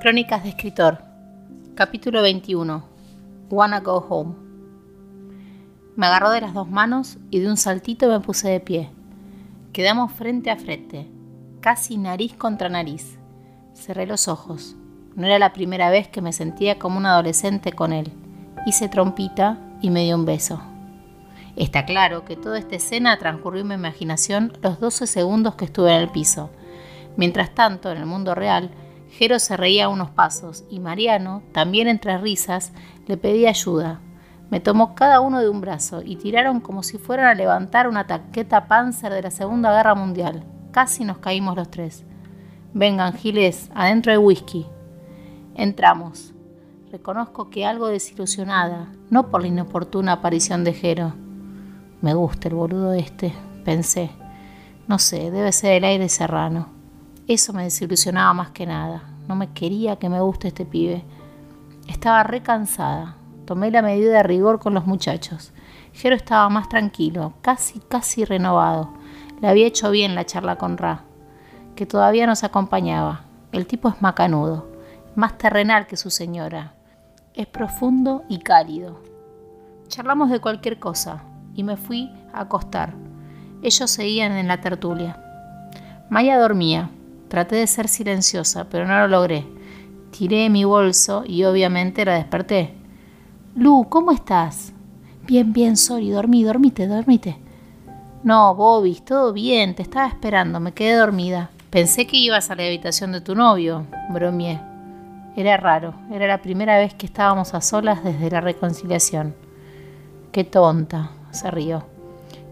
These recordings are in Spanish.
Crónicas de escritor. Capítulo 21. Wanna Go Home. Me agarró de las dos manos y de un saltito me puse de pie. Quedamos frente a frente, casi nariz contra nariz. Cerré los ojos. No era la primera vez que me sentía como un adolescente con él. Hice trompita y me dio un beso. Está claro que toda esta escena transcurrió en mi imaginación los 12 segundos que estuve en el piso. Mientras tanto, en el mundo real, Jero se reía unos pasos y Mariano, también entre risas, le pedía ayuda. Me tomó cada uno de un brazo y tiraron como si fueran a levantar una taqueta Panzer de la Segunda Guerra Mundial. Casi nos caímos los tres. Vengan, Giles, adentro de whisky. Entramos. Reconozco que algo desilusionada, no por la inoportuna aparición de Jero. Me gusta el boludo este, pensé. No sé, debe ser el aire serrano. Eso me desilusionaba más que nada. No me quería que me guste este pibe. Estaba recansada. Tomé la medida de rigor con los muchachos. Jero estaba más tranquilo, casi, casi renovado. Le había hecho bien la charla con Ra, que todavía nos acompañaba. El tipo es macanudo, más terrenal que su señora. Es profundo y cálido. Charlamos de cualquier cosa y me fui a acostar. Ellos seguían en la tertulia. Maya dormía, Traté de ser silenciosa, pero no lo logré. Tiré mi bolso y obviamente la desperté. Lu, ¿cómo estás? Bien, bien, sorry, dormí, dormite, dormite. No, Bobby, todo bien, te estaba esperando, me quedé dormida. Pensé que ibas a la habitación de tu novio, bromeé. Era raro, era la primera vez que estábamos a solas desde la reconciliación. Qué tonta, se rió.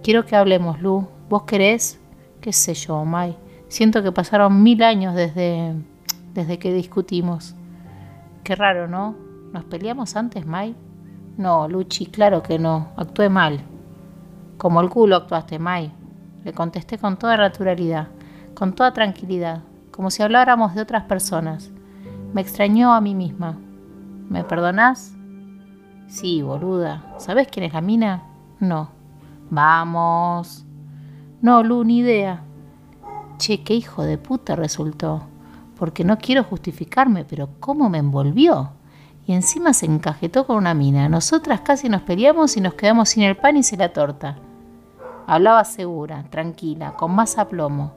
Quiero que hablemos, Lu. ¿Vos querés? ¿Qué sé yo, Mai? Siento que pasaron mil años desde, desde que discutimos. Qué raro, ¿no? ¿Nos peleamos antes, Mai? No, Luchi, claro que no. Actué mal. Como el culo actuaste, Mai. Le contesté con toda naturalidad, con toda tranquilidad, como si habláramos de otras personas. Me extrañó a mí misma. ¿Me perdonás? Sí, boluda. ¿Sabes quién es la mina? No. Vamos. No, Lu, ni idea. Che, qué hijo de puta resultó. Porque no quiero justificarme, pero cómo me envolvió. Y encima se encajetó con una mina. Nosotras casi nos peleamos y nos quedamos sin el pan y sin la torta. Hablaba segura, tranquila, con más aplomo.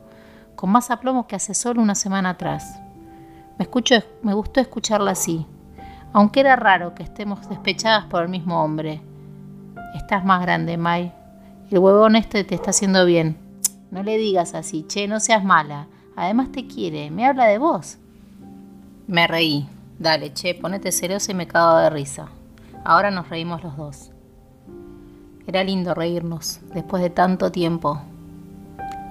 Con más aplomo que hace solo una semana atrás. Me, escucho, me gustó escucharla así. Aunque era raro que estemos despechadas por el mismo hombre. Estás más grande, Mai. El huevón este te está haciendo bien. No le digas así, che, no seas mala. Además te quiere, me habla de vos. Me reí. Dale, che, ponete celosa y me cago de risa. Ahora nos reímos los dos. Era lindo reírnos, después de tanto tiempo.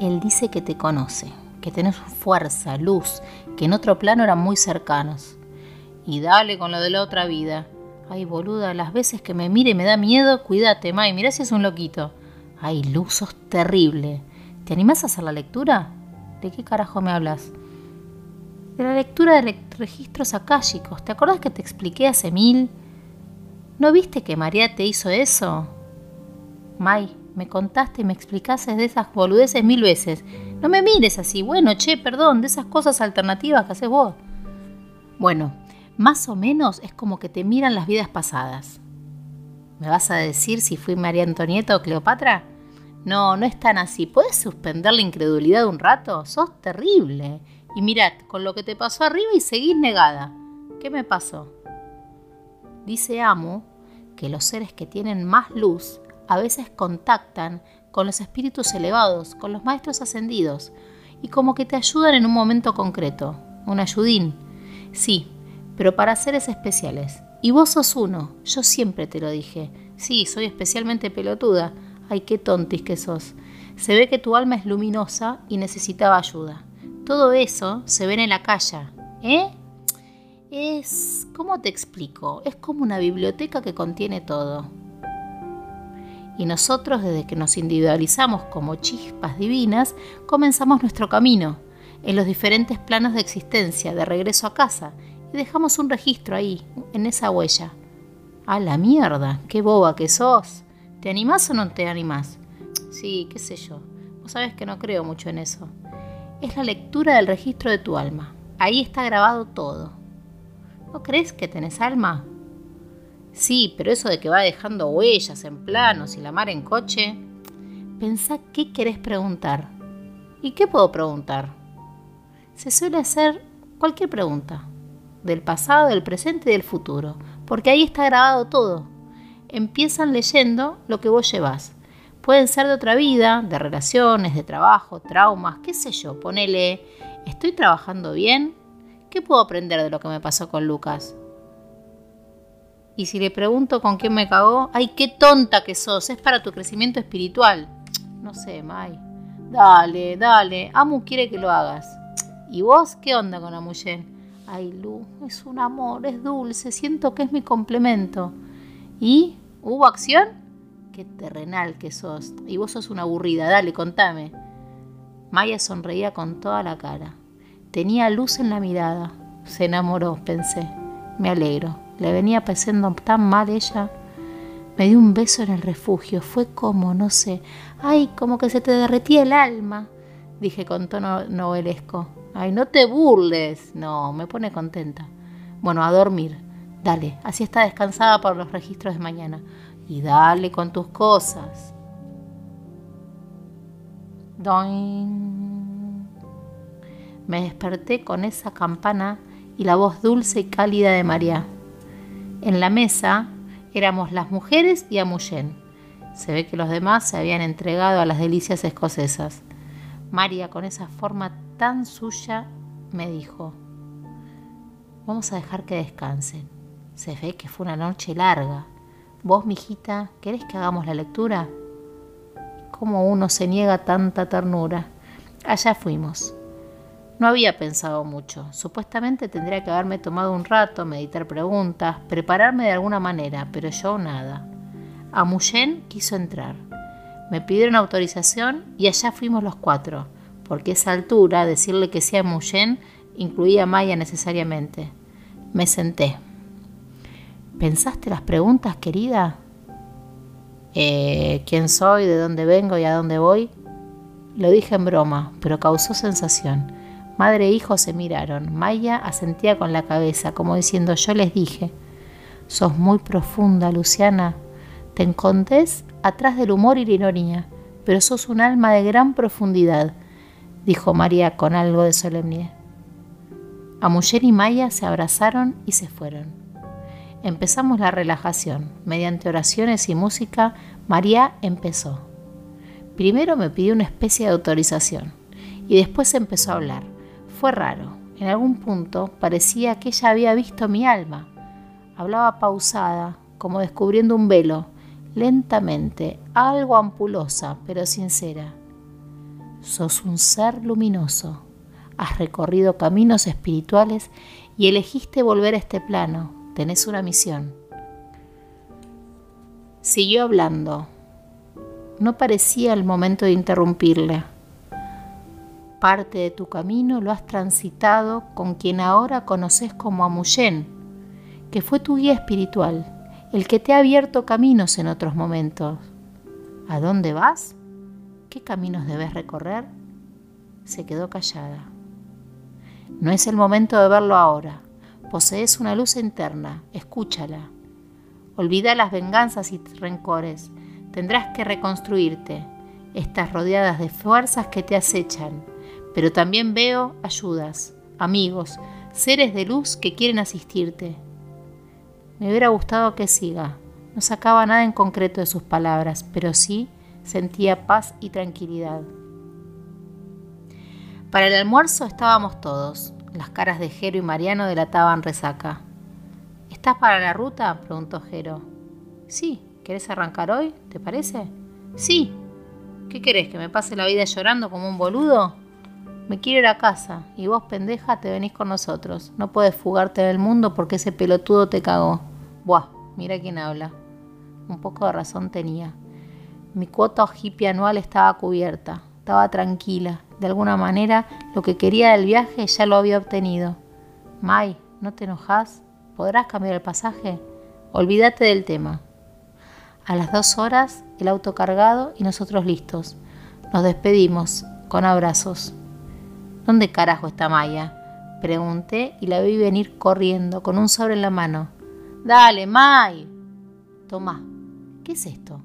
Él dice que te conoce, que tenés fuerza, luz, que en otro plano eran muy cercanos. Y dale con lo de la otra vida. Ay, boluda, las veces que me mire me da miedo, cuídate, May, mirá si es un loquito. Ay, luz, sos terrible. ¿Te animás a hacer la lectura? ¿De qué carajo me hablas? De la lectura de registros akáshicos. ¿Te acordás que te expliqué hace mil? ¿No viste que María te hizo eso? May, me contaste y me explicaste de esas boludeces mil veces. No me mires así. Bueno, che, perdón, de esas cosas alternativas que haces vos. Bueno, más o menos es como que te miran las vidas pasadas. ¿Me vas a decir si fui María Antonieta o Cleopatra? No, no es tan así. ¿Puedes suspender la incredulidad un rato? Sos terrible. Y mirad, con lo que te pasó arriba y seguís negada. ¿Qué me pasó? Dice Amu que los seres que tienen más luz a veces contactan con los espíritus elevados, con los maestros ascendidos, y como que te ayudan en un momento concreto, un ayudín. Sí, pero para seres especiales. Y vos sos uno, yo siempre te lo dije. Sí, soy especialmente pelotuda, Ay, qué tontis que sos. Se ve que tu alma es luminosa y necesitaba ayuda. Todo eso se ve en la calle, ¿eh? Es, ¿cómo te explico? Es como una biblioteca que contiene todo. Y nosotros, desde que nos individualizamos como chispas divinas, comenzamos nuestro camino en los diferentes planos de existencia, de regreso a casa, y dejamos un registro ahí, en esa huella. ¡A la mierda! ¡Qué boba que sos! ¿Te animás o no te animás? Sí, qué sé yo. Vos sabés que no creo mucho en eso. Es la lectura del registro de tu alma. Ahí está grabado todo. ¿No crees que tenés alma? Sí, pero eso de que va dejando huellas en planos y la mar en coche. Pensá qué querés preguntar. ¿Y qué puedo preguntar? Se suele hacer cualquier pregunta, del pasado, del presente y del futuro, porque ahí está grabado todo. Empiezan leyendo lo que vos llevas. Pueden ser de otra vida, de relaciones, de trabajo, traumas, qué sé yo. Ponele, ¿estoy trabajando bien? ¿Qué puedo aprender de lo que me pasó con Lucas? Y si le pregunto con quién me cagó, ¡ay, qué tonta que sos! Es para tu crecimiento espiritual. No sé, May. Dale, dale. Amu quiere que lo hagas. ¿Y vos qué onda con Amuyen? Ay, Lu, es un amor, es dulce, siento que es mi complemento. ¿Y? ¿Hubo acción? Qué terrenal que sos. Y vos sos una aburrida, dale, contame. Maya sonreía con toda la cara. Tenía luz en la mirada. Se enamoró, pensé. Me alegro. Le venía pasando tan mal ella. Me dio un beso en el refugio. Fue como, no sé. Ay, como que se te derretía el alma. Dije con tono novelesco. Ay, no te burles. No, me pone contenta. Bueno, a dormir. Dale, así está descansada por los registros de mañana. Y dale con tus cosas. Doin. Me desperté con esa campana y la voz dulce y cálida de María. En la mesa éramos las mujeres y Amuyen. Se ve que los demás se habían entregado a las delicias escocesas. María, con esa forma tan suya, me dijo, vamos a dejar que descansen. Se ve que fue una noche larga. Vos, mijita, ¿querés que hagamos la lectura? ¿Cómo uno se niega tanta ternura? Allá fuimos. No había pensado mucho. Supuestamente tendría que haberme tomado un rato, meditar preguntas, prepararme de alguna manera, pero yo nada. Amuyen quiso entrar. Me pidieron autorización y allá fuimos los cuatro, porque a esa altura decirle que sea Amuyen incluía a Maya necesariamente. Me senté. ¿Pensaste las preguntas, querida? Eh, ¿Quién soy? ¿De dónde vengo y a dónde voy? Lo dije en broma, pero causó sensación. Madre e hijo se miraron. Maya asentía con la cabeza, como diciendo yo les dije. Sos muy profunda, Luciana. Te encontrés atrás del humor y la ironía, pero sos un alma de gran profundidad, dijo María con algo de solemnidad. Amuyer y Maya se abrazaron y se fueron. Empezamos la relajación. Mediante oraciones y música, María empezó. Primero me pidió una especie de autorización y después empezó a hablar. Fue raro. En algún punto parecía que ella había visto mi alma. Hablaba pausada, como descubriendo un velo, lentamente, algo ampulosa, pero sincera. Sos un ser luminoso. Has recorrido caminos espirituales y elegiste volver a este plano. Tenés una misión. Siguió hablando. No parecía el momento de interrumpirle. Parte de tu camino lo has transitado con quien ahora conoces como Amuyen, que fue tu guía espiritual, el que te ha abierto caminos en otros momentos. ¿A dónde vas? ¿Qué caminos debes recorrer? Se quedó callada. No es el momento de verlo ahora. Posees una luz interna, escúchala. Olvida las venganzas y rencores. Tendrás que reconstruirte. Estás rodeadas de fuerzas que te acechan pero también veo ayudas, amigos, seres de luz que quieren asistirte. Me hubiera gustado que siga. No sacaba nada en concreto de sus palabras, pero sí sentía paz y tranquilidad. Para el almuerzo estábamos todos. Las caras de Jero y Mariano delataban resaca. ¿Estás para la ruta? preguntó Jero. Sí, ¿querés arrancar hoy? ¿Te parece? Sí. ¿Qué querés? ¿Que me pase la vida llorando como un boludo? Me quiero ir a casa y vos, pendeja, te venís con nosotros. No puedes fugarte del mundo porque ese pelotudo te cagó. Buah, mira quién habla. Un poco de razón tenía. Mi cuota hippie anual estaba cubierta, estaba tranquila. De alguna manera, lo que quería del viaje ya lo había obtenido. Mai, ¿no te enojas? ¿Podrás cambiar el pasaje? Olvídate del tema. A las dos horas, el auto cargado y nosotros listos. Nos despedimos, con abrazos. ¿Dónde carajo está Maya? Pregunté y la vi venir corriendo con un sobre en la mano. Dale, May. Tomá. ¿Qué es esto?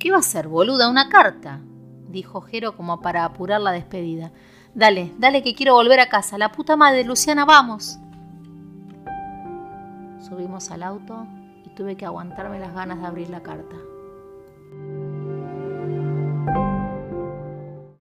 ¿Qué va a ser, boluda? Una carta, dijo Jero como para apurar la despedida. Dale, dale que quiero volver a casa. La puta madre, Luciana, vamos. Subimos al auto y tuve que aguantarme las ganas de abrir la carta.